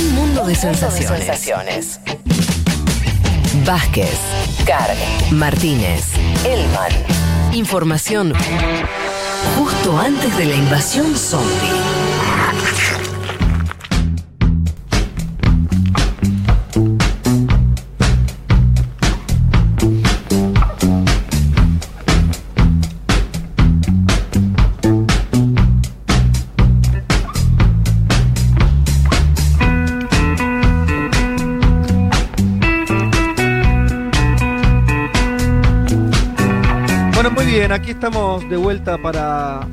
Un mundo de sensaciones. Vázquez, Carg, Martínez, Elman. Información justo antes de la invasión zombie. Estamos de vuelta para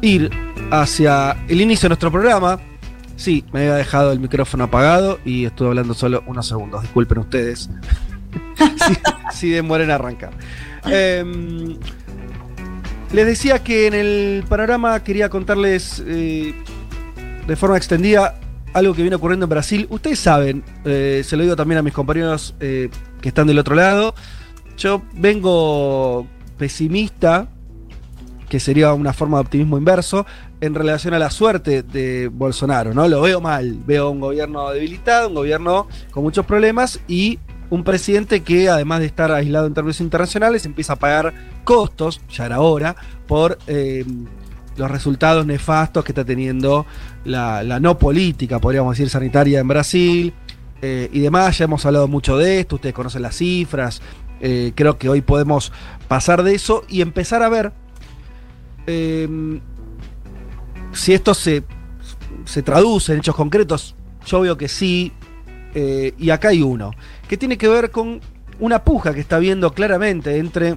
ir hacia el inicio de nuestro programa. Sí, me había dejado el micrófono apagado y estuve hablando solo unos segundos. Disculpen ustedes. si, si demoren a arrancar. Em, les decía que en el panorama quería contarles eh, de forma extendida algo que viene ocurriendo en Brasil. Ustedes saben, eh, se lo digo también a mis compañeros eh, que están del otro lado. Yo vengo pesimista, que sería una forma de optimismo inverso, en relación a la suerte de Bolsonaro, ¿no? Lo veo mal, veo un gobierno debilitado, un gobierno con muchos problemas y un presidente que además de estar aislado en términos internacionales empieza a pagar costos, ya era hora, por eh, los resultados nefastos que está teniendo la, la no política, podríamos decir, sanitaria en Brasil. eh, y demás, ya hemos hablado mucho de esto, ustedes conocen las cifras, eh, creo que hoy podemos pasar de eso y empezar a ver eh, si esto se, se traduce en hechos concretos. Yo veo que sí, eh, y acá hay uno, que tiene que ver con una puja que está viendo claramente entre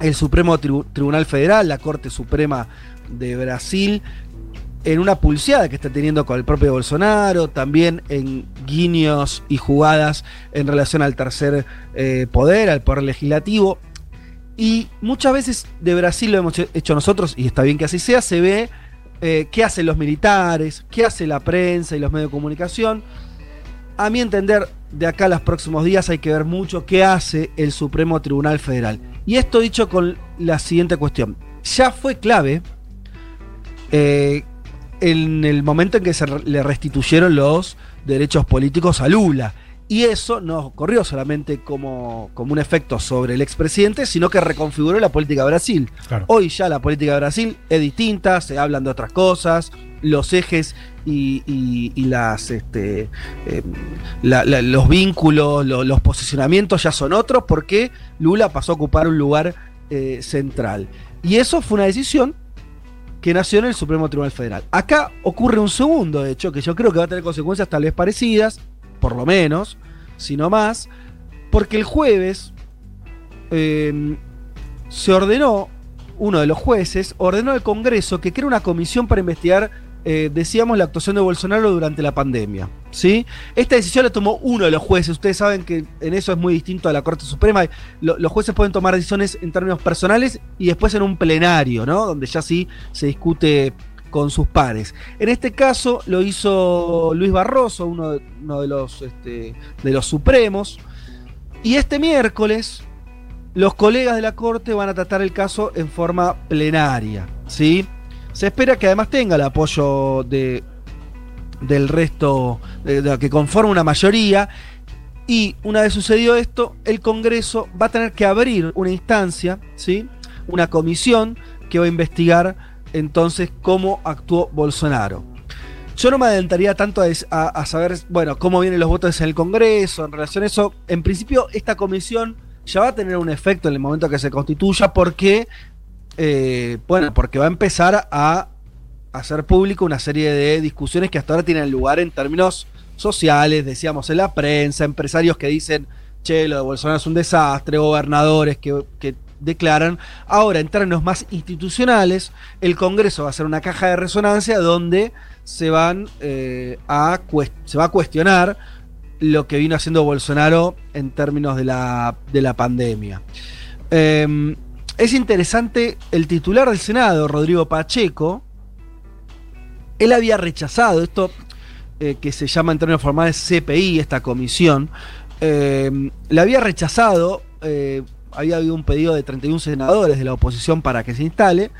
el Supremo Tribu- Tribunal Federal, la Corte Suprema de Brasil, en una pulseada que está teniendo con el propio Bolsonaro, también en guiños y jugadas en relación al tercer eh, poder, al poder legislativo. Y muchas veces de Brasil lo hemos hecho nosotros, y está bien que así sea, se ve eh, qué hacen los militares, qué hace la prensa y los medios de comunicación. A mi entender, de acá a los próximos días hay que ver mucho qué hace el Supremo Tribunal Federal. Y esto dicho con la siguiente cuestión. Ya fue clave eh, en el momento en que se le restituyeron los derechos políticos a Lula. Y eso no ocurrió solamente como, como un efecto sobre el expresidente, sino que reconfiguró la política de Brasil. Claro. Hoy ya la política de Brasil es distinta, se hablan de otras cosas, los ejes y, y- y las este, eh, la- la- los vínculos, lo- los posicionamientos ya son otros porque Lula pasó a ocupar un lugar eh, central. Y eso fue una decisión que nació en el Supremo Tribunal Federal. Acá ocurre un segundo hecho que yo creo que va a tener consecuencias tal vez parecidas, por lo menos, si no más, porque el jueves eh, se ordenó, uno de los jueces ordenó al Congreso que crea una comisión para investigar, eh, decíamos, la actuación de Bolsonaro durante la pandemia. ¿sí? Esta decisión la tomó uno de los jueces. Ustedes saben que en eso es muy distinto a la Corte Suprema. Lo- los jueces pueden tomar decisiones en términos personales y después en un plenario, ¿no? donde ya sí se discute con sus pares. En este caso lo hizo Luis Barroso, uno de, los, este, de los supremos. Y este miércoles los colegas de la Corte van a tratar el caso en forma plenaria. ¿sí? Se espera que además tenga el apoyo de, del resto, de- que conforma una mayoría. Y una vez sucedido esto, el Congreso va a tener que abrir una instancia, ¿sí? una comisión que va a investigar entonces cómo actuó Bolsonaro. Yo no me adelantaría tanto a, saber, bueno, cómo vienen los votos en el Congreso en relación a eso. En principio, esta comisión ya va a tener un efecto en el momento que se constituya porque, eh, bueno, porque va a empezar a hacer público una serie de discusiones que hasta ahora tienen lugar en términos sociales, decíamos en la prensa, empresarios que dicen, che, lo de Bolsonaro es un desastre, gobernadores que declaran. Ahora, en términos más institucionales, el Congreso va a ser una caja de resonancia donde se, van, eh, a, se va a cuestionar lo que vino haciendo Bolsonaro en términos de la, de la pandemia. Eh, es interesante el titular del Senado, Rodrigo Pacheco, él había rechazado esto eh, que se llama en términos formales CPI, esta comisión, eh, le había rechazado, eh, había habido un pedido de 31 senadores de la oposición para que se instale,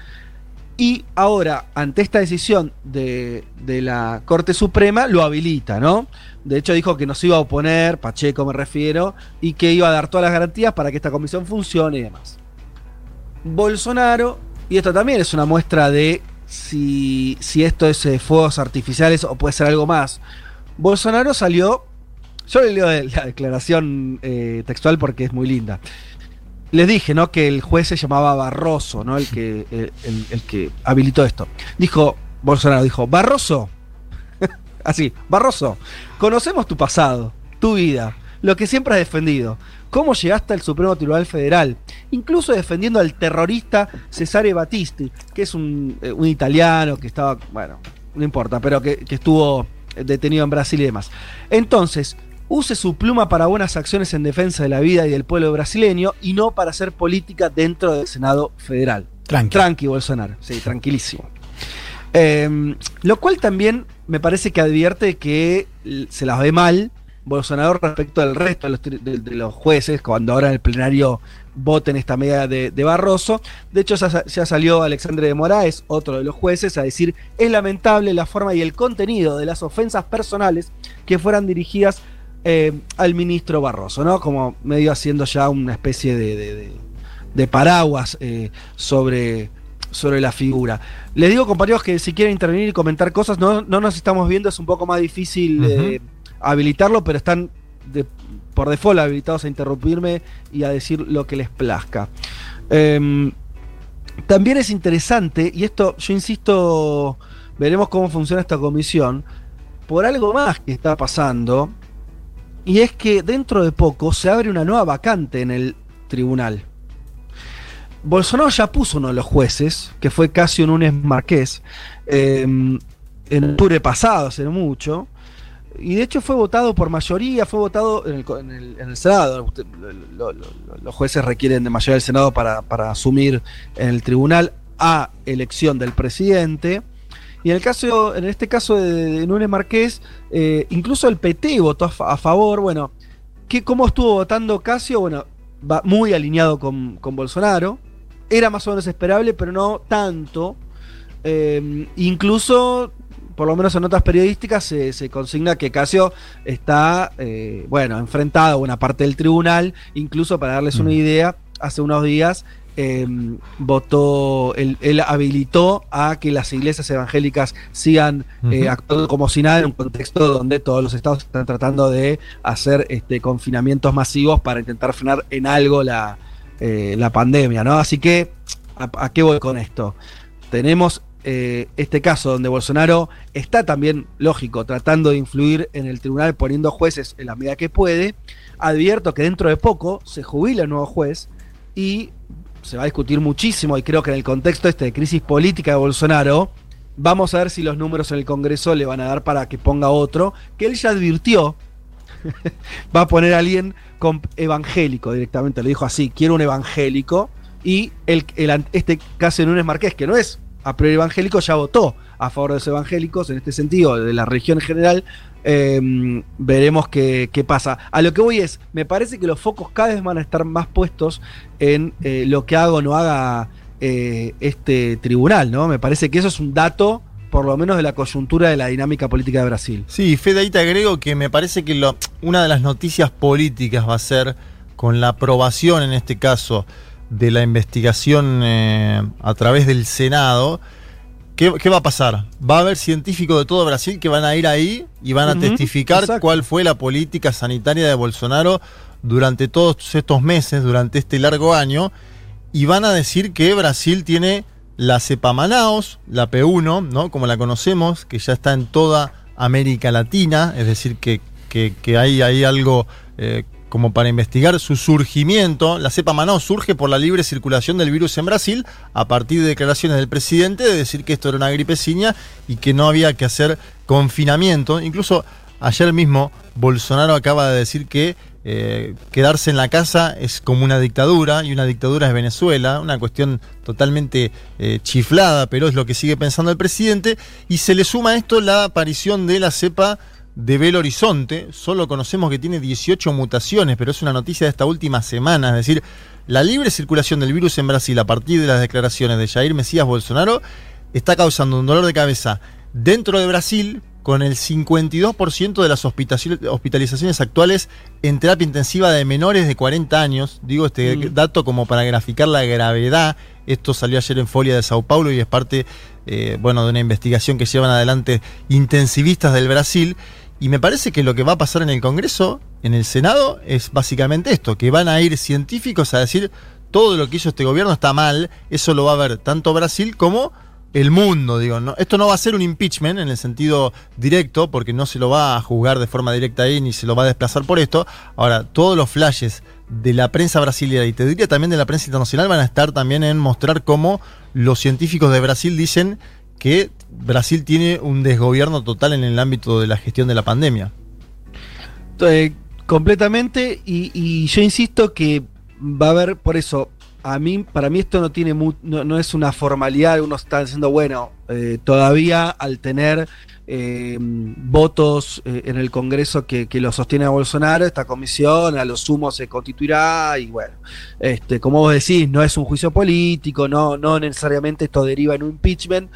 Y ahora, ante esta decisión de, de, la Corte Suprema, lo habilita, ¿no? De hecho, dijo que no se iba a oponer, Pacheco me refiero, y que iba a dar todas las garantías para que esta comisión funcione y demás. Bolsonaro, y esto también es una muestra de si, si esto es eh, fuegos artificiales o puede ser algo más. Bolsonaro salió, yo le leo la declaración eh, textual porque es muy linda les dije, ¿no? Que el juez se llamaba Barroso, ¿no? El que, el, que habilitó esto. Dijo, Bolsonaro dijo, Barroso, así, Barroso, conocemos tu pasado, tu vida, lo que siempre has defendido, cómo llegaste al Supremo Tribunal Federal, incluso defendiendo al terrorista Cesare Battisti, que es un, eh, un italiano que estaba, bueno, no importa, pero que, que estuvo detenido en Brasil y demás. Entonces, use su pluma para buenas acciones en defensa de la vida y del pueblo brasileño y no para hacer política dentro del Senado federal. Tranqui. Tranqui, Bolsonaro. Sí, tranquilísimo. Em, lo cual también me parece que advierte que se las ve mal Bolsonaro respecto del resto de los, jueces, cuando ahora en el plenario voten esta medida de, Barroso. De hecho, ya, salió Alexandre de Moraes, otro de los jueces, a decir, es lamentable la forma y el contenido de las ofensas personales que fueran dirigidas eh, al ministro Barroso, ¿no? Como medio haciendo ya una especie de, paraguas eh, sobre, sobre la figura. Les digo, compañeros, que si quieren intervenir y comentar cosas, no, nos estamos viendo, es un poco más difícil eh, habilitarlo, pero están por default habilitados a interrumpirme y a decir lo que les plazca. Em, también es interesante, y esto yo insisto, veremos cómo funciona esta comisión, por algo más que está pasando, y es que dentro de poco se abre una nueva vacante en el tribunal. Bolsonaro ya puso uno de los jueces, que fue Casio Núñez Marqués, em, en octubre pasado, hace mucho, y de hecho fue votado por mayoría, fue votado en el, Senado. los jueces requieren de mayoría del Senado para, para asumir en el tribunal a elección del presidente. Y en el caso, en este caso de, Núñez Marqués, eh, incluso el PT votó a, favor. Bueno, ¿qué, ¿cómo estuvo votando Casio? Bueno, va muy alineado con, Bolsonaro. Era más o menos esperable, pero no tanto. Eh, incluso, por lo menos en notas periodísticas, se, consigna que Casio está, eh, bueno, enfrentado a una parte del tribunal. Incluso para darles una mm. idea, hace unos días Em, votó, él, habilitó a que las iglesias evangélicas sigan eh, actuando como si nada en un contexto donde todos los estados están tratando de hacer este, confinamientos masivos para intentar frenar en algo la, eh, pandemia, ¿no? Así que, ¿a, qué voy con esto? Tenemos eh, este caso donde Bolsonaro está también, lógico, tratando de influir en el tribunal poniendo jueces en la medida que puede. Advierto que dentro de poco se jubila el nuevo juez y se va a discutir muchísimo y creo que en el contexto este de crisis política de Bolsonaro, vamos a ver si los números en el Congreso le van a dar para que ponga otro, que él ya advirtió, va a poner a alguien con evangélico directamente, le dijo así, quiero un evangélico, y el, este caso de Núñez Marqués, que no es a priori evangélico, ya votó a favor de los evangélicos, en este sentido, de la región en general, Em, veremos qué, pasa. A lo que voy es, me parece que los focos cada vez van a estar más puestos en eh, lo que haga o no haga eh, este tribunal, ¿no? Me parece que eso es un dato por lo menos de la coyuntura de la dinámica política de Brasil. Sí, Fede, ahí te agrego que me parece que una de las noticias políticas va a ser con la aprobación, en este caso, de la investigación eh, a través del Senado, ¿Qué, va a pasar? Va a haber científicos de todo Brasil que van a ir ahí y van a testificar cuál fue la política sanitaria de Bolsonaro durante todos estos meses, durante este largo año, y van a decir que Brasil tiene la cepa Manaos, la P1, ¿no? como la conocemos, que ya está en toda América Latina, es decir, que, que, hay, hay, algo eh, como para investigar su surgimiento. La cepa Manaus surge por la libre circulación del virus en Brasil a partir de declaraciones del presidente de decir que esto era una gripeciña y que no había que hacer confinamiento. Incluso ayer mismo Bolsonaro acaba de decir que eh, quedarse en la casa es como una dictadura y una dictadura es Venezuela, una cuestión totalmente eh, chiflada, pero es lo que sigue pensando el presidente. Y se le suma a esto la aparición de la cepa de Belo Horizonte. Solo conocemos que tiene 18 mutaciones, pero es una noticia de esta última semana. Es decir, la libre circulación del virus en Brasil a partir de las declaraciones de Jair Mesías Bolsonaro está causando un dolor de cabeza dentro de Brasil, con el 52% de las hospitalizaciones actuales en terapia intensiva de menores de 40 años. Digo este mm. dato como para graficar la gravedad. Esto salió ayer en Folia de Sao Paulo y es parte eh, bueno, de una investigación que llevan adelante intensivistas del Brasil. Y me parece que lo que va a pasar en el Congreso, en el Senado, es básicamente esto, que van a ir científicos a decir todo lo que hizo este gobierno está mal, eso lo va a ver tanto Brasil como el mundo, digo, esto no va a ser un impeachment en el sentido directo, porque no se lo va a juzgar de forma directa ahí, ni se lo va a desplazar por esto. Ahora, todos los flashes de la prensa brasileña y te diría también de la prensa internacional van a estar también en mostrar cómo los científicos de Brasil dicen que Brasil tiene un desgobierno total en el ámbito de la gestión de la pandemia. Eh, completamente, y, yo insisto que va a haber, por eso, a mí, para mí esto no tiene no, es una formalidad, uno está diciendo, bueno, eh, todavía al tener eh, votos eh, en el Congreso que, lo sostiene a Bolsonaro, esta comisión a lo sumo se constituirá y bueno, este, como vos decís, no es un juicio político, no, no necesariamente esto deriva en un impeachment.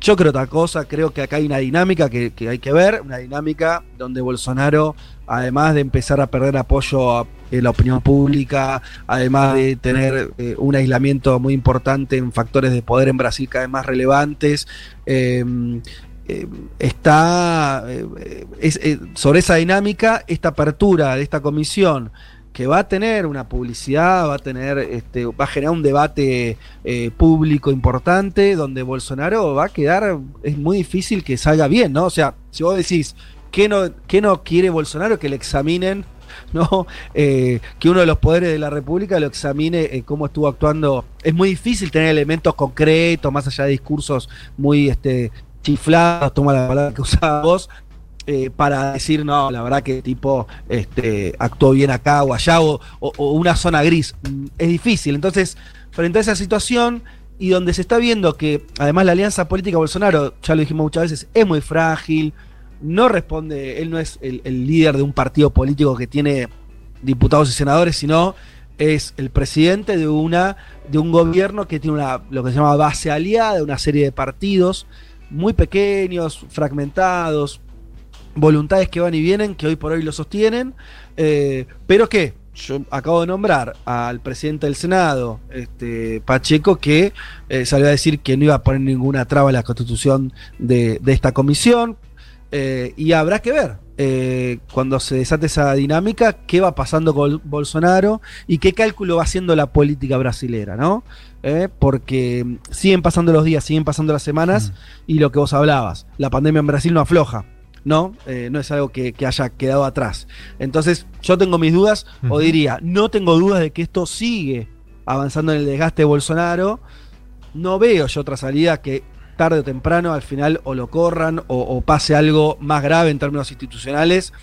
Yo creo otra cosa, creo que acá hay una dinámica que, que hay que ver, una dinámica donde Bolsonaro además de empezar a perder apoyo en la opinión pública, además de tener eh, un aislamiento muy importante en factores de poder en Brasil cada vez más relevantes, em, em, está eh, sobre esa dinámica, esta apertura de esta comisión que va a tener una publicidad, va a tener, este, va a generar un debate eh, público importante, donde Bolsonaro va a quedar, es muy difícil que salga bien, ¿no? O sea, si vos decís, ¿Qué no, no quiere Bolsonaro? Que le examinen, ¿no? Eh, que uno de los poderes de la República lo examine eh, cómo estuvo actuando. Es muy difícil tener elementos concretos, más allá de discursos muy este, chiflados, toma la palabra que usaba vos, eh, para decir, no, la verdad que tipo este, actuó bien acá o allá, o, una zona gris. Mm, es difícil. Entonces, frente a esa situación, y donde se está viendo que además la alianza política Bolsonaro, ya lo dijimos muchas veces, es muy frágil, no responde, él no es el, líder de un partido político que tiene diputados y senadores, sino es el presidente de una de un gobierno que tiene una lo que se llama base aliada, una serie de partidos muy pequeños, fragmentados, voluntades que van y vienen, que hoy por hoy lo sostienen, eh, pero que yo acabo de nombrar al presidente del Senado, este, Pacheco, que eh, salió a decir que no iba a poner ninguna traba a la constitución de, de esta comisión, eh, y habrá que ver eh, cuando se desate esa dinámica qué va pasando con Bolsonaro y qué cálculo va haciendo la política brasilera, ¿no? Eh, porque siguen pasando los días, siguen pasando las semanas y lo que vos hablabas, la pandemia en Brasil no afloja. ¿No? no es algo que, haya quedado atrás. Entonces, yo tengo mis dudas, o diría, no tengo dudas de que esto sigue avanzando en el desgaste de Bolsonaro. No veo yo otra salida que tarde o temprano al final o lo corran o, pase algo más grave en términos institucionales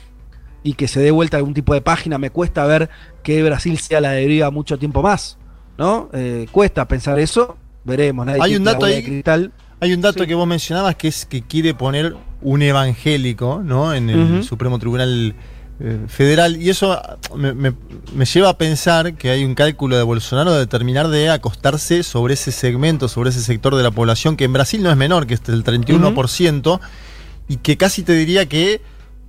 y que se dé vuelta algún tipo de página. Me cuesta ver que Brasil sea la deriva mucho tiempo más, ¿no? Eh, cuesta pensar eso, veremos. hay un dato ahí, Hay un dato que vos mencionabas que es que quiere poner un evangélico, ¿no? En el Supremo Tribunal eh, federal. Y eso me, lleva a pensar que hay un cálculo de Bolsonaro de terminar de acostarse sobre ese segmento, sobre ese sector de la población, que en Brasil no es menor, que es el 31%, y que casi te diría que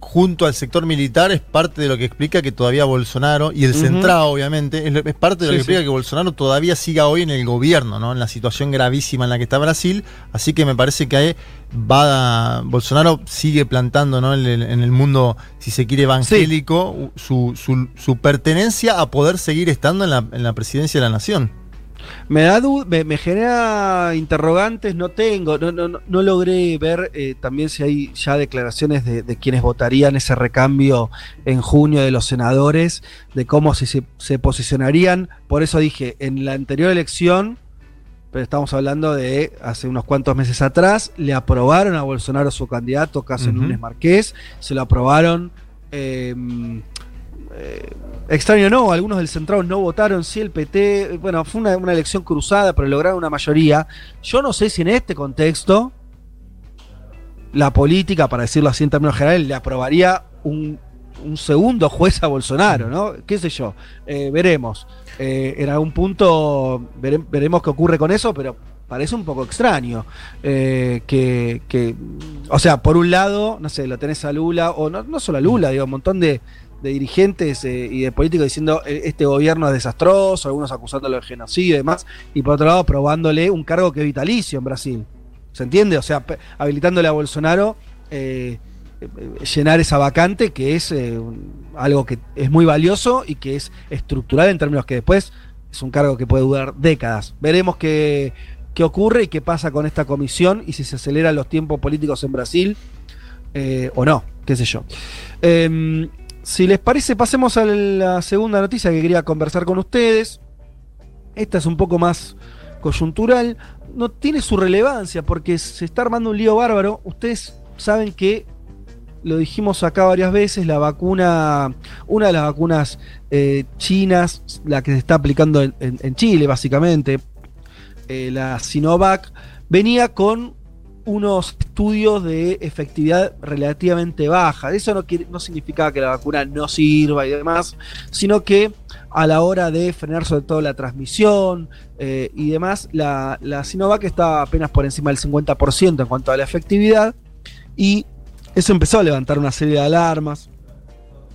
junto al sector militar es parte de lo que explica que todavía Bolsonaro, y el centrado obviamente, es, parte de lo que explica que Bolsonaro todavía siga hoy en el gobierno, ¿no? en la situación gravísima en la que está Brasil, así que me parece que hay, va Bolsonaro sigue plantando ¿no? en, el, mundo, si se quiere, evangélico, su, su, su, pertenencia a poder seguir estando en la, en la presidencia de la nación. Me da me, genera interrogantes, no tengo, no, no, no logré ver eh, también si hay ya declaraciones de, quienes votarían ese recambio en junio de los senadores, de cómo se, se, posicionarían. Por eso dije, en la anterior elección, pero estamos hablando de hace unos cuantos meses atrás, le aprobaron a Bolsonaro su candidato, Caso Núñez Marqués, se lo aprobaron. Eh, eh, extraño no, algunos del centrado no votaron, sí el PT, bueno, fue una, elección cruzada, pero lograron una mayoría. Yo no sé si en este contexto la política, para decirlo así en términos generales, le aprobaría un, un segundo juez a Bolsonaro, ¿no? ¿Qué sé yo? Eh, veremos. Eh, en algún punto vere- veremos qué ocurre con eso, pero parece un poco extraño. eh, que, que, o sea, por un lado, no sé, lo tenés a Lula, o no, no solo a Lula, digo, un montón de, de dirigentes eh, y de políticos diciendo eh, este gobierno es desastroso, algunos acusándolo de genocidio y demás, y por otro lado aprobándole un cargo que es vitalicio en Brasil. ¿Se entiende? O sea, habilitándole a Bolsonaro eh, llenar esa vacante que es algo que es muy valioso y que es estructural en términos que después es un cargo que puede durar décadas. Veremos qué, qué ocurre y qué pasa con esta comisión y si se aceleran los tiempos políticos en Brasil o no, qué sé yo. Si les parece, pasemos a la segunda noticia que quería conversar con ustedes. Esta es un poco más coyuntural. No tiene su relevancia porque se está armando un lío bárbaro. Ustedes saben que lo dijimos acá varias veces, la vacuna, una de las vacunas eh, chinas, la que se está aplicando en Chile básicamente, eh, la Sinovac, venía con unos estudios de efectividad relativamente baja. Eso no, significaba que la vacuna no sirva y demás, sino que a la hora de frenar sobre todo la transmisión eh, y demás, la, la Sinovac estaba apenas por encima del 50% en cuanto a la efectividad y eso empezó a levantar una serie de alarmas.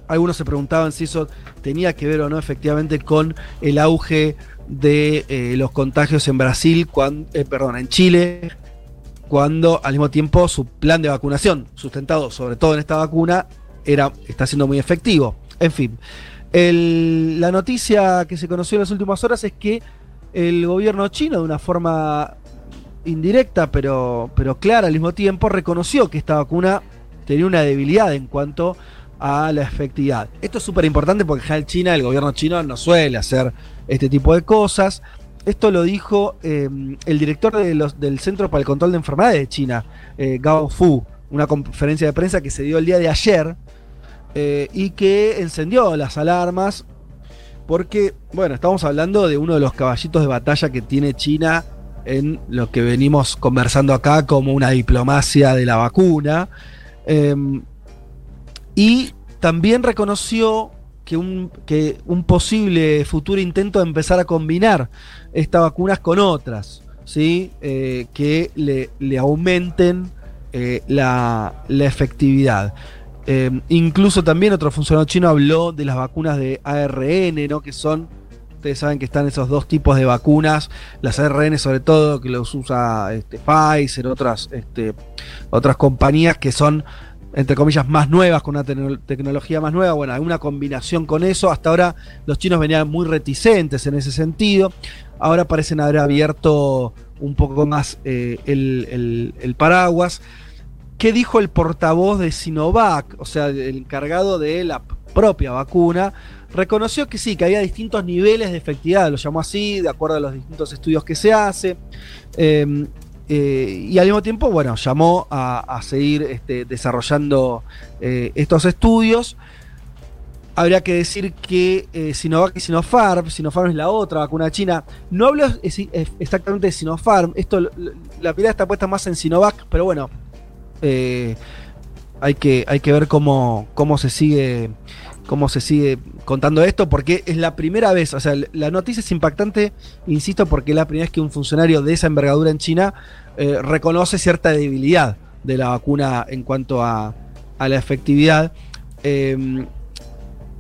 Algunos se preguntaban si eso tenía que ver o no efectivamente con el auge de eh, los contagios en Brasil, cuan- eh, perdón, en Chile, cuando al mismo tiempo su plan de vacunación, sustentado sobre todo en esta vacuna, era, está siendo muy efectivo. En fin, la noticia que se conoció en las últimas horas es que el gobierno chino, de una forma indirecta pero, pero clara al mismo tiempo, reconoció que esta vacuna tenía una debilidad en cuanto a la efectividad. Esto es súper importante porque en China, el gobierno chino no suele hacer este tipo de cosas. Esto lo dijo eh, el director del Centro para el Control de Enfermedades de China, eh, Gao Fu, una conferencia de prensa que se dio el día de ayer eh, y que encendió las alarmas porque, bueno, estamos hablando de uno de los caballitos de batalla que tiene China en lo que venimos conversando acá como una diplomacia de la vacuna. Eh, y también reconoció que un, que un posible futuro intento de empezar a combinar estas vacunas con otras, ¿sí? Eh, que le, aumenten eh, la, la efectividad. Eh, incluso también otro funcionario chino habló de las vacunas de ARN, ¿no? que son, ustedes saben que están esos dos tipos de vacunas, las ARN sobre todo, que los usa este, Pfizer, otras, este, otras compañías que son entre comillas, más nuevas, con una tecno- tecnología más nueva, bueno, alguna combinación con eso. Hasta ahora los chinos venían muy reticentes en ese sentido. Ahora parecen haber abierto un poco más eh, el paraguas. ¿Qué dijo el portavoz de Sinovac? O sea, el encargado de la propia vacuna. Reconoció que sí, que había distintos niveles de efectividad, lo llamó así, de acuerdo a los distintos estudios que se hace. Eh, eh, y al mismo tiempo, bueno, llamó a, a seguir este, desarrollando eh, estos estudios. Habría que decir que eh, Sinovac y Sinopharm, Sinopharm es la otra vacuna china. No hablo exactamente de Sinopharm, esto, la mirada está puesta más en Sinovac, pero bueno, hay, que, hay que ver cómo, cómo se sigue cómo se sigue contando esto, porque es la primera vez, o sea, la noticia es impactante, insisto, porque es la primera vez que un funcionario de esa envergadura en China eh, reconoce cierta debilidad de la vacuna en cuanto a, a la efectividad. Eh,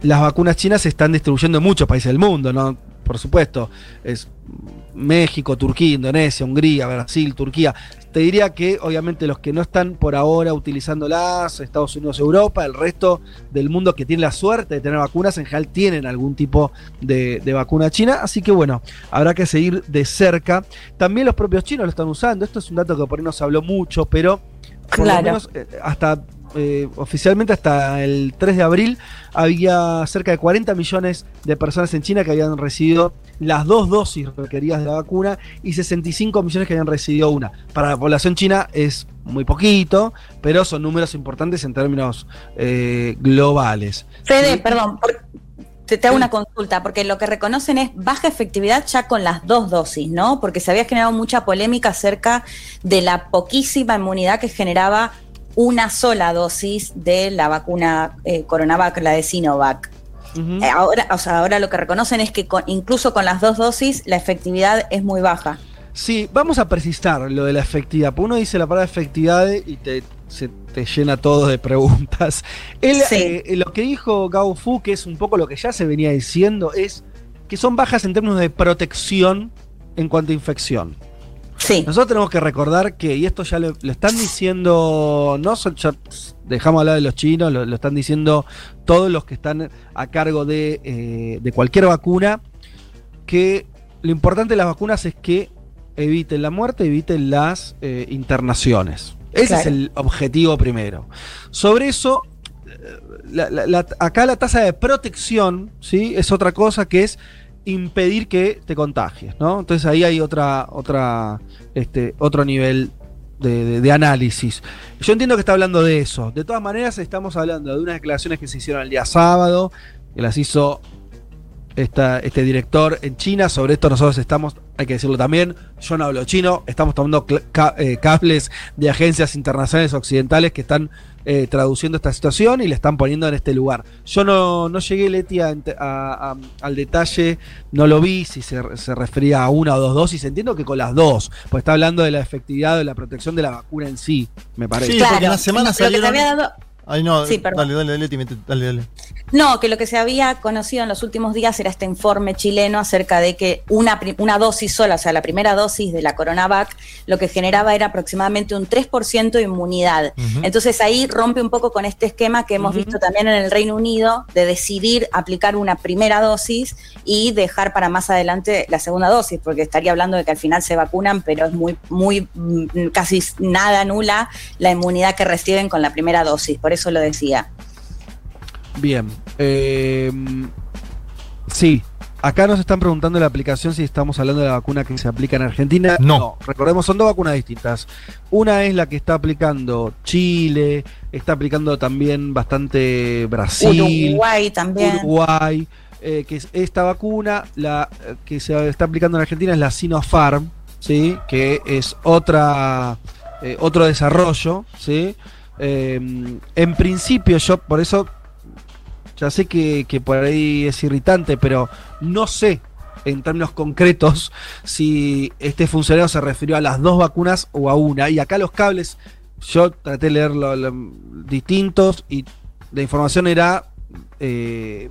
las vacunas chinas se están distribuyendo en muchos países del mundo, ¿no? Por supuesto, es México, Turquía, Indonesia, Hungría, Brasil, Turquía. Te diría que obviamente los que no están por ahora utilizándolas, Estados Unidos, Europa, el resto del mundo que tiene la suerte de tener vacunas, en general tienen algún tipo de, de vacuna china. Así que bueno, habrá que seguir de cerca. También los propios chinos lo están usando. Esto es un dato que por ahí no se habló mucho, pero por Claro. lo menos eh, hasta eh, oficialmente hasta el 3 de abril había cerca de 40 millones de personas en China que habían recibido las dos dosis requeridas de la vacuna y 65 millones que habían recibido una. Para la población china es muy poquito, pero son números importantes en términos eh, globales. Fede, Sí. perdón, te, te hago una consulta, porque lo que reconocen es baja efectividad ya con las dos dosis, ¿no? Porque se había generado mucha polémica acerca de la poquísima inmunidad que generaba una sola dosis de la vacuna eh, Coronavac, la de Sinovac. Eh, ahora, o sea, ahora lo que reconocen es que con- incluso con las dos dosis la efectividad es muy baja. Sí, vamos a precisar lo de la efectividad. Uno dice la palabra efectividad y te, se te llena todo de preguntas. Él, Sí. eh, lo que dijo Gao Fu, que es un poco lo que ya se venía diciendo, es que son bajas en términos de protección en cuanto a infección. Sí, Nosotros tenemos que recordar que, y esto ya lo, lo están diciendo, no ya dejamos hablar de los chinos, lo, lo están diciendo todos los que están a cargo de, eh, de cualquier vacuna, que lo importante de las vacunas es que eviten la muerte, eviten las eh, internaciones. Ese Claro. es el objetivo primero. Sobre eso, eh, la- la- la- acá la tasa de protección ¿sí? es otra cosa que es impedir que te contagies, ¿no? Entonces ahí hay otra, otra, este, otro nivel de, análisis. Yo entiendo que está hablando de eso. De todas maneras, estamos hablando de unas declaraciones que se hicieron el día sábado, que las hizo este director en China. Sobre esto nosotros estamos, hay que decirlo también, yo no hablo chino, estamos tomando eh, cables de agencias internacionales occidentales que están eh, traduciendo esta situación y le están poniendo en este lugar. Yo no, no llegué, Leti, a ent- a- a- al detalle, no lo vi, si se, se refería a una o dos dosis. Entiendo que con las dos, pues está hablando de la efectividad de la protección de la vacuna en sí, me parece. Sí, claro. porque en la semana Lo que te salieron- había dado- Ay, no, Sí, perdón. dale, dale, mete- dale, dale. No, que lo que se había conocido en los últimos días era este informe chileno acerca de que una, una dosis sola, o sea, la primera dosis de la Coronavac, lo que generaba era aproximadamente un 3% de inmunidad. Entonces ahí rompe un poco con este esquema que hemos visto también en el Reino Unido de decidir aplicar una primera dosis y dejar para más adelante la segunda dosis, porque estaría hablando de que al final se vacunan, pero es muy, muy, mm, casi nada nula la inmunidad que reciben con la primera dosis. Por eso lo decía. Bien. eh, sí. Acá nos están preguntando en la aplicación si estamos hablando de la vacuna que se aplica en Argentina. No. Recordemos, son dos vacunas distintas. Una es la que está aplicando Chile, está aplicando también bastante Brasil, Uruguay también. Uruguay. eh, que es esta vacuna, la eh, que se está aplicando en Argentina es la Sinopharm, ¿sí? que es otra eh, otro desarrollo. ¿sí? Eh, en principio, yo por eso ya sé que, por ahí es irritante, pero no sé en términos concretos si este funcionario se refirió a las dos vacunas o a una. Y acá los cables, yo traté de leerlo lo- distintos y la información era, eh,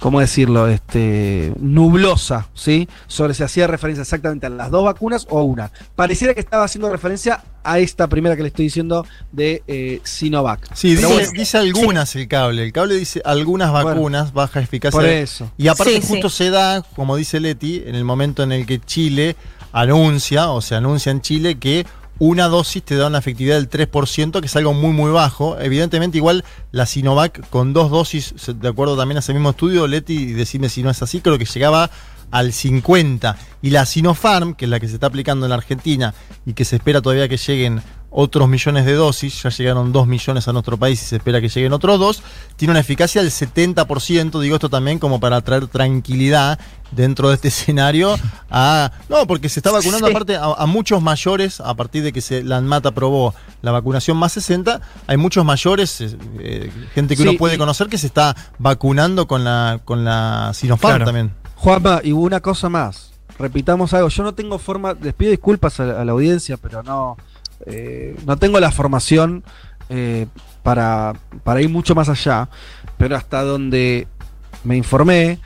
¿cómo decirlo? Este, nublosa, ¿sí? Sobre si hacía referencia exactamente a las dos vacunas o a una. Pareciera que estaba haciendo referencia a esta primera que le estoy diciendo de eh, Sinovac. Sí, dice, bueno, dice algunas el cable. El cable dice algunas Bueno. vacunas, baja eficacia. por eso. Y aparte Sí, justo sí. se da, como dice Leti, en el momento en el que Chile anuncia, o se anuncia en Chile, que una dosis te da una efectividad del 3%, que es algo muy, muy bajo. Evidentemente, igual la Sinovac con dos dosis, de acuerdo también a ese mismo estudio, Leti, decime si no es así, creo que llegaba al 50. Y la Sinopharm, que es la que se está aplicando en la Argentina y que se espera todavía que lleguen otros millones de dosis, ya llegaron 2 millones a nuestro país y se espera que lleguen otros dos, tiene una eficacia del 70%, digo esto también como para traer tranquilidad dentro de este escenario a... No, porque se está vacunando Sí. aparte a, a muchos mayores, a partir de que se, la ANMAT aprobó la vacunación más 60, hay muchos mayores, eh, eh, gente que Sí, uno puede y- conocer que se está vacunando con la, con la Sinopharm Claro. también. Juanma, y una cosa más. Repitamos algo. Yo no tengo forma. Les pido disculpas a, a la audiencia, pero no. Eh, no tengo la formación eh, para, para ir mucho más allá. Pero hasta donde me informé,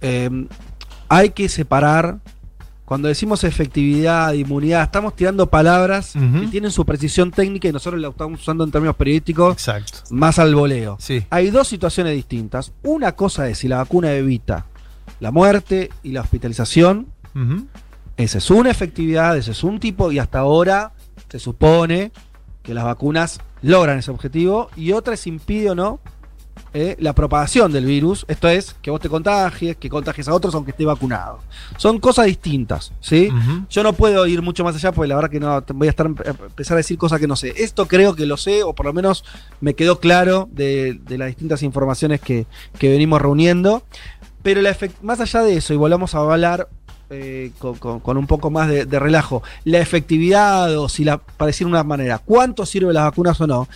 eh, hay que separar. Cuando decimos efectividad, inmunidad, estamos tirando palabras que tienen su precisión técnica y nosotros la estamos usando en términos periodísticos Exacto. más al voleo. Sí. Hay dos situaciones distintas. Una cosa es si la vacuna evita la muerte y la hospitalización. Ujú. Esa es una efectividad, ese es un tipo, y hasta ahora se supone que las vacunas logran ese objetivo. Y otra es impide o no eh, la propagación del virus. Esto es que vos te contagies, que contagies a otros aunque esté vacunado. Son cosas distintas, ¿sí? Yo no puedo ir mucho más allá porque la verdad que no voy a estar a empezar a decir cosas que no sé. Esto creo que lo sé, o por lo menos me quedó claro de, de las distintas informaciones que, que venimos reuniendo. Pero la más allá de eso, y volvamos a hablar eh, con, con- con un poco más de, de relajo, la efectividad o si la, para decir de una manera, cuánto sirven las vacunas o no,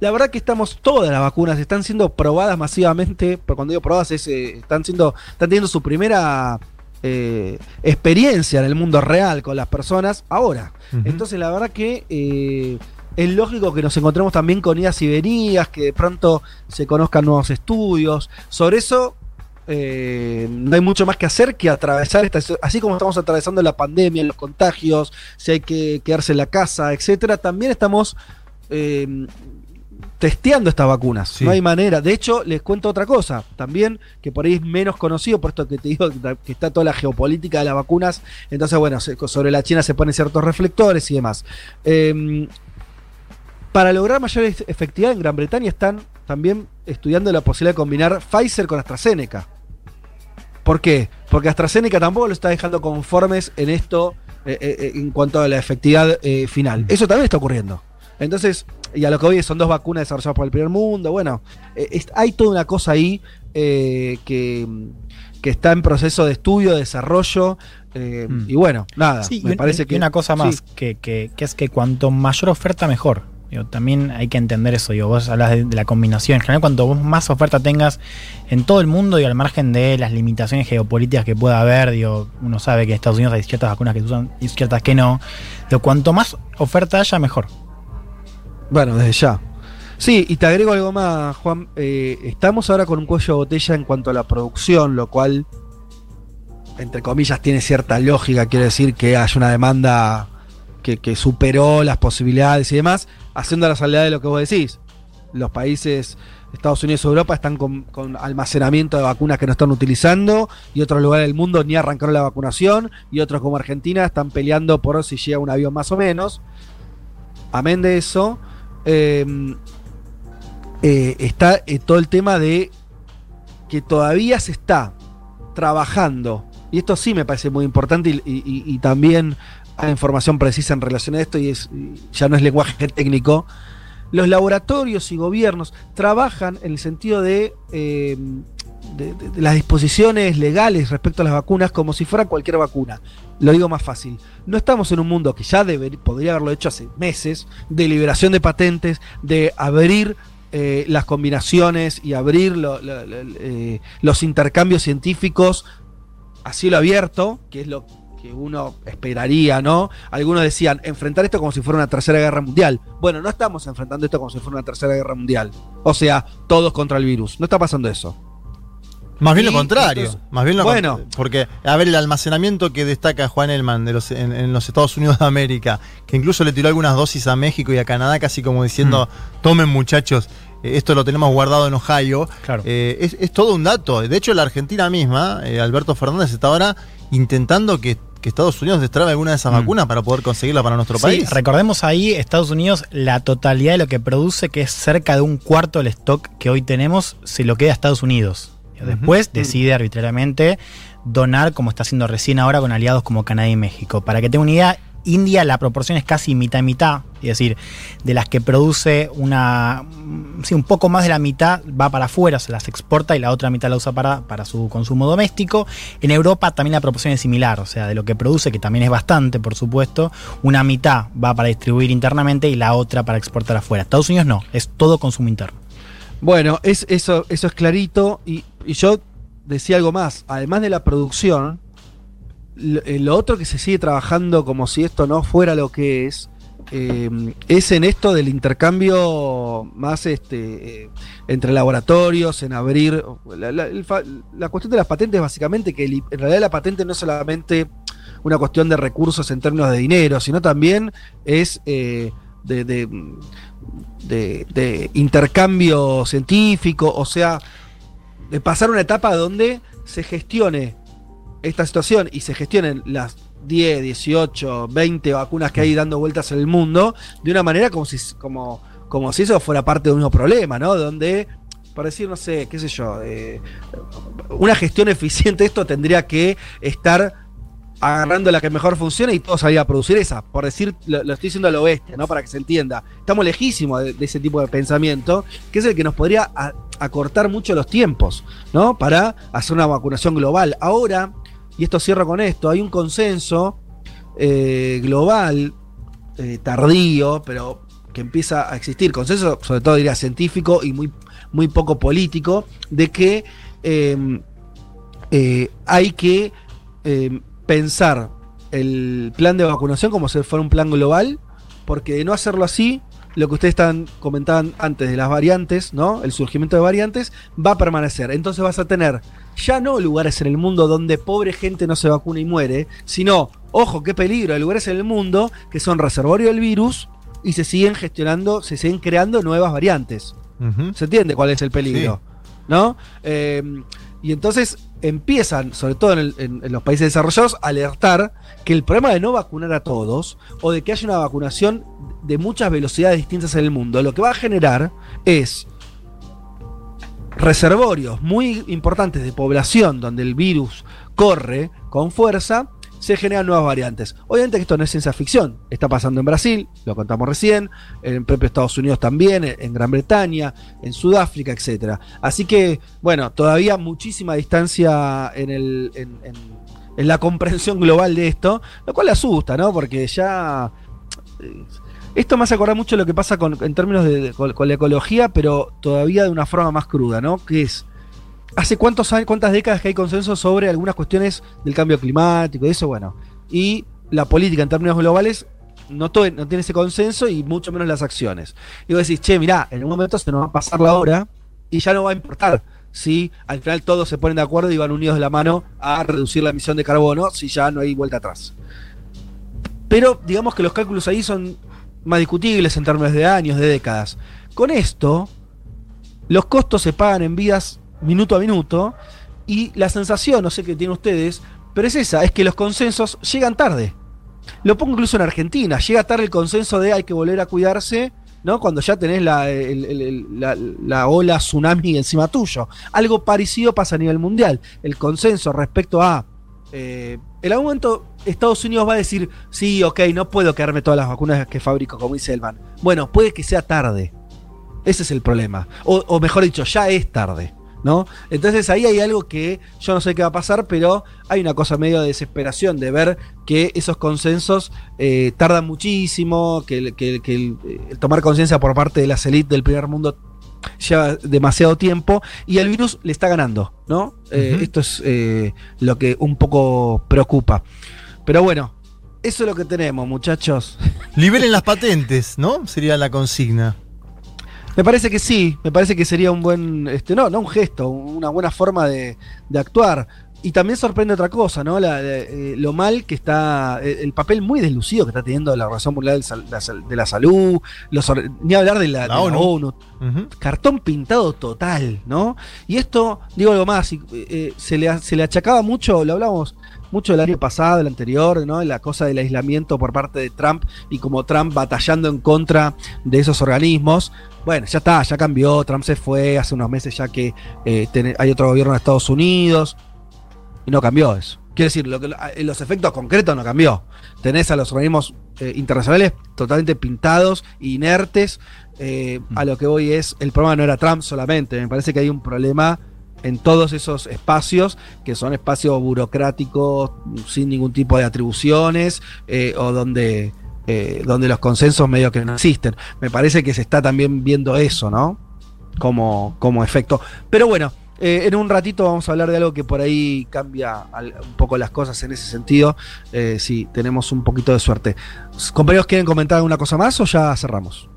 la verdad que estamos, todas las vacunas están siendo probadas masivamente, pero cuando digo probadas es, eh, están siendo, están teniendo su primera eh, experiencia en el mundo real con las personas ahora. Entonces la verdad que eh, es lógico que nos encontremos también con idas y venidas, que de pronto se conozcan nuevos estudios. Sobre eso eh, no hay mucho más que hacer que atravesar esta así como estamos atravesando la pandemia, los contagios, si hay que quedarse en la casa, etcétera, también estamos eh, testeando estas vacunas. Sí. No hay manera. De hecho, les cuento otra cosa, también que por ahí es menos conocido, por esto que te digo que está toda la geopolítica de las vacunas. Entonces, bueno, sobre la China se ponen ciertos reflectores y demás. Eh, para lograr mayor efe- efectividad en Gran Bretaña están también estudiando la posibilidad de combinar Pfizer con AstraZeneca. ¿Por qué? Porque AstraZeneca tampoco lo está dejando conformes en esto eh, eh, en cuanto a la efectividad eh, final. Eso también está ocurriendo. Entonces, y a lo que hoy son dos vacunas desarrolladas por el primer mundo, bueno, eh, es- hay toda una cosa ahí eh, que, que está en proceso de estudio, de desarrollo, eh, Mm. y bueno, nada, Sí, me y, parece y que... una cosa más, sí. que, que- que es que cuanto mayor oferta, mejor. También hay que entender eso. Digo, vos hablas de, la combinación. En general, cuanto más oferta tengas en todo el mundo, y al margen de las limitaciones geopolíticas que pueda haber, digo, uno sabe que en Estados Unidos hay ciertas vacunas que usan y ciertas que no. Digo, cuanto más oferta haya, mejor. Bueno, desde ya. Sí, y te agrego algo más, Juan. Eh, estamos ahora con un cuello de botella en cuanto a la producción, lo cual, entre comillas, tiene cierta lógica. Quiere decir que hay una demanda que, que superó las posibilidades y demás, haciendo la salida de lo que vos decís. Los países, Estados Unidos y Europa, están con, almacenamiento de vacunas que no están utilizando, y otros lugares del mundo ni arrancaron la vacunación, y otros como Argentina están peleando por si llega un avión más o menos. Amén de eso, eh, eh, está eh, todo el tema de que todavía se está trabajando, y esto sí me parece muy importante, y también hay información precisa en relación a esto, y es, ya no es lenguaje técnico. Los laboratorios y gobiernos trabajan en el sentido de, eh, de- las disposiciones legales respecto a las vacunas como si fuera cualquier vacuna. Lo digo más fácil. No estamos en un mundo que ya podría haberlo hecho hace meses, de liberación de patentes, de abrir eh, las combinaciones y abrir eh, los intercambios científicos a cielo abierto, que es lo que uno esperaría, ¿no? Algunos decían, enfrentar esto como si fuera una tercera guerra mundial. Bueno, no estamos enfrentando esto como si fuera una tercera guerra mundial. O sea, todos contra el virus. No está pasando eso. Más bien lo contrario. entonces- más bien lo Bueno. Porque, a ver, el almacenamiento que destaca Juan Elman de los, en, en los Estados Unidos de América, que incluso le tiró algunas dosis a México y a Canadá, casi como diciendo, tomen muchachos, eh, esto lo tenemos guardado en Ohio. Claro. Eh, es, es todo un dato. De hecho, la Argentina misma, eh, Alberto Fernández, está ahora intentando que, que Estados Unidos destrabe alguna de esas Mm. vacunas para poder conseguirla para nuestro Sí, país. recordemos ahí, Estados Unidos, la totalidad de lo que produce, que es cerca de un cuarto del stock que hoy tenemos, se lo queda a Estados Unidos. Después decide arbitrariamente donar, como está haciendo recién ahora con aliados como Canadá y México. Para que tenga una idea, India la proporción es casi mitad y mitad, es decir, de las que produce una, sí, un poco más de la mitad va para afuera, se las exporta y la otra mitad la usa para, para su consumo doméstico. En Europa también la proporción es similar, o sea, de lo que produce, que también es bastante, por supuesto, una mitad va para distribuir internamente y la otra para exportar afuera. Estados Unidos no, es todo consumo interno. Bueno, es, eso, eso es clarito. Y yo decía algo más. Además de la producción, lo, eh, lo otro que se sigue trabajando como si esto no fuera lo que es, eh, es en esto del intercambio más este eh, entre laboratorios, en abrir. La, cuestión de las patentes, básicamente, que en realidad la patente no es solamente una cuestión de recursos en términos de dinero, sino también es eh, de- de intercambio científico, o sea, de pasar una etapa donde se gestione esta situación y se gestionen las 10, 18, 20 vacunas que hay dando vueltas en el mundo de una manera como si, como, como si eso fuera parte de un mismo problema, ¿no? Donde, para decir, no sé, qué sé yo, eh, una gestión eficiente de esto tendría que estar agarrando la que mejor funciona y todo salir a producir esa. Por decir, lo, lo estoy diciendo a lo bestia, ¿no? Para que se entienda. Estamos lejísimos de, de ese tipo de pensamiento, que es el que nos podría acortar mucho los tiempos, ¿no? Para hacer una vacunación global. Ahora, y esto cierra con esto, hay un consenso eh, global, eh, tardío, pero que empieza a existir, consenso sobre todo diría científico y muy, muy poco político, de que eh, eh, hay que eh, pensar el plan de vacunación como si fuera un plan global, porque de no hacerlo así, lo que ustedes están comentaban antes de las variantes, ¿no? El surgimiento de variantes va a permanecer. Entonces vas a tener ya no lugares en el mundo donde pobre gente no se vacuna y muere, sino, ojo, qué peligro, hay lugares en el mundo que son reservorio del virus y se siguen gestionando, se siguen creando nuevas variantes. ¿Se entiende cuál es el peligro? ¿No? Eh, y entonces empiezan, sobre todo en, el- en- en los países desarrollados, a alertar que el problema de no vacunar a todos o de que haya una vacunación de muchas velocidades distintas en el mundo, lo que va a generar es reservorios muy importantes de población donde el virus corre con fuerza, se generan nuevas variantes. Obviamente que esto no es ciencia ficción, está pasando en Brasil, lo contamos recién, en el propio Estados Unidos también, en Gran Bretaña, en Sudáfrica, etcétera. Así que, bueno, todavía muchísima distancia en, el, la comprensión global de esto, lo cual asusta, ¿no? Porque ya... eh, Esto me hace acordar mucho lo que pasa en términos de, con, la ecología, pero todavía de una forma más cruda, ¿no? Que es, ¿hace cuántos años, cuántas décadas que hay consenso sobre algunas cuestiones del cambio climático y eso? Bueno, y la política en términos globales no, to- no tiene ese consenso y mucho menos las acciones. Y vos decís, che, mirá, en un momento se nos va a pasar la hora y ya no va a importar si al final todos se ponen de acuerdo y van unidos de la mano a reducir la emisión de carbono si ya no hay vuelta atrás. Pero digamos que los cálculos ahí son más discutibles en términos de años, de décadas. Con esto, los costos se pagan en vidas minuto a minuto y la sensación, no sé qué tienen ustedes, pero es esa, es que los consensos llegan tarde. Lo pongo incluso en Argentina, llega tarde el consenso de hay que volver a cuidarse, ¿no? Cuando ya tenés la, la ola tsunami encima tuyo. Algo parecido pasa a nivel mundial. El consenso respecto a... eh, en algún momento Estados Unidos va a decir, sí, ok, no puedo quedarme todas las vacunas que fabrico, como dice Elman. Bueno, puede que sea tarde. Ese es el problema. O, mejor dicho, ya es tarde. ¿No? Entonces ahí hay algo que yo no sé qué va a pasar, pero hay una cosa medio de desesperación de ver que esos consensos eh, tardan muchísimo, que, el, el tomar conciencia por parte de las élites del primer mundo lleva demasiado tiempo y el virus le está ganando, ¿no? Eh. Esto es eh, lo que un poco preocupa. Pero bueno, eso es lo que tenemos, muchachos. Liberen las patentes, ¿no? Sería la consigna. Me parece que sí, me parece que sería un buen, este, no, no un gesto, una buena forma de, de actuar. Y también sorprende otra cosa, ¿no? La- la- eh, lo mal que está, eh, el papel muy deslucido que está teniendo la Organización Mundial de, la Salud, los, ni hablar de la, La de la ONU. Cartón pintado total, ¿no? Y esto, digo algo más, y, eh, se, le, se le achacaba mucho, lo hablamos mucho el año pasado, el anterior, ¿no? La cosa del aislamiento por parte de Trump y como Trump batallando en contra de esos organismos. Bueno, ya está, ya cambió, Trump se fue hace unos meses ya que eh, ten- hay otro gobierno de Estados Unidos y no cambió eso. Quiero decir, lo que, eh, los efectos concretos no cambió. Tenés a los organismos eh, internacionales totalmente pintados, inertes. eh, a lo que voy es, el problema no era Trump solamente, me parece que hay un problema en todos esos espacios, que son espacios burocráticos, sin ningún tipo de atribuciones, o donde, donde los consensos medio que no existen. Me parece que se está también viendo eso, ¿no? Como, como efecto. Pero bueno, eh, en un ratito vamos a hablar de algo que por ahí cambia un poco las cosas en ese sentido, eh, si tenemos un poquito de suerte. Compañeros, ¿quieren comentar alguna cosa más o ya cerramos?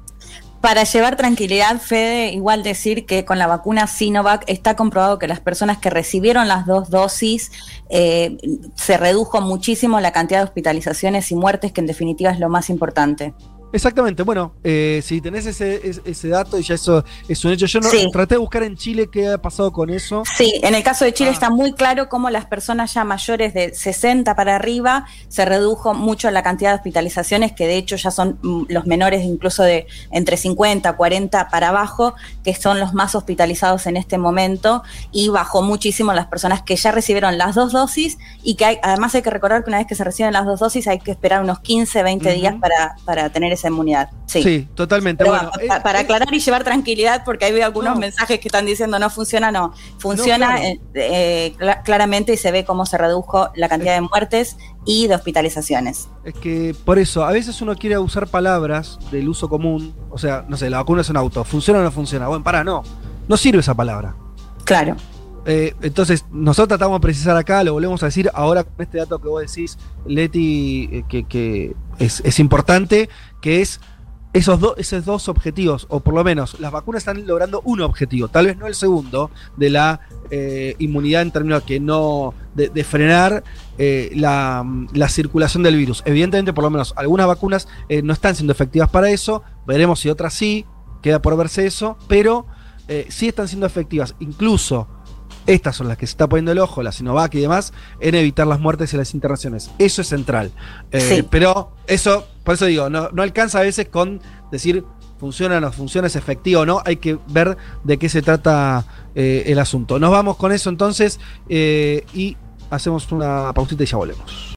Para llevar tranquilidad, Fede, igual decir que con la vacuna Sinovac está comprobado que las personas que recibieron las dos dosis eh, se redujo muchísimo la cantidad de hospitalizaciones y muertes, que en definitiva es lo más importante. Exactamente, bueno, eh, si tenés ese, ese, ese dato y ya eso es un hecho, yo no, Sí. traté de buscar en Chile qué ha pasado con eso. Sí, en el caso de Chile Ah. está muy claro cómo las personas ya mayores de 60 para arriba se redujo mucho la cantidad de hospitalizaciones, que de hecho ya son mm, los menores incluso de entre 50, 40 para abajo, que son los más hospitalizados en este momento, y bajó muchísimo las personas que ya recibieron las dos dosis y que hay, además hay que recordar que una vez que se reciben las dos dosis hay que esperar unos 15, 20 Ujú. días para, para tener esa inmunidad. Sí. Sí, totalmente. Pero bueno, eh, pa- para eh, aclarar y llevar tranquilidad, porque hay algunos No. mensajes que están diciendo no funciona, no. Funciona claro. eh, eh, cla- claramente y se ve cómo se redujo la cantidad de muertes y de hospitalizaciones. Es que por eso, a veces uno quiere usar palabras del uso común. O sea, no sé, la vacuna es un auto. ¿Funciona o no funciona? Bueno, para, no. No sirve esa palabra. Claro. Eh, entonces, nosotros tratamos de precisar acá, lo volvemos a decir ahora con este dato que vos decís, Leti, eh, que, es, importante, que es esos, dos esos dos objetivos, o por lo menos las vacunas están logrando un objetivo, tal vez no el segundo, de la eh, inmunidad en términos que no, de, frenar la, la circulación del virus. Evidentemente, por lo menos algunas vacunas no están siendo efectivas para eso, veremos si otras sí, queda por verse eso, pero sí están siendo efectivas, incluso estas son las que se está poniendo el ojo, la Sinovac y demás, en evitar las muertes y las internaciones. Eso es central. Eh, Sí. Pero eso, por eso digo, no, no alcanza a veces con decir funciona o no funciona, es efectivo o no. Hay que ver de qué se trata eh, el asunto. Nos vamos con eso entonces eh, y hacemos una pausita y ya volvemos.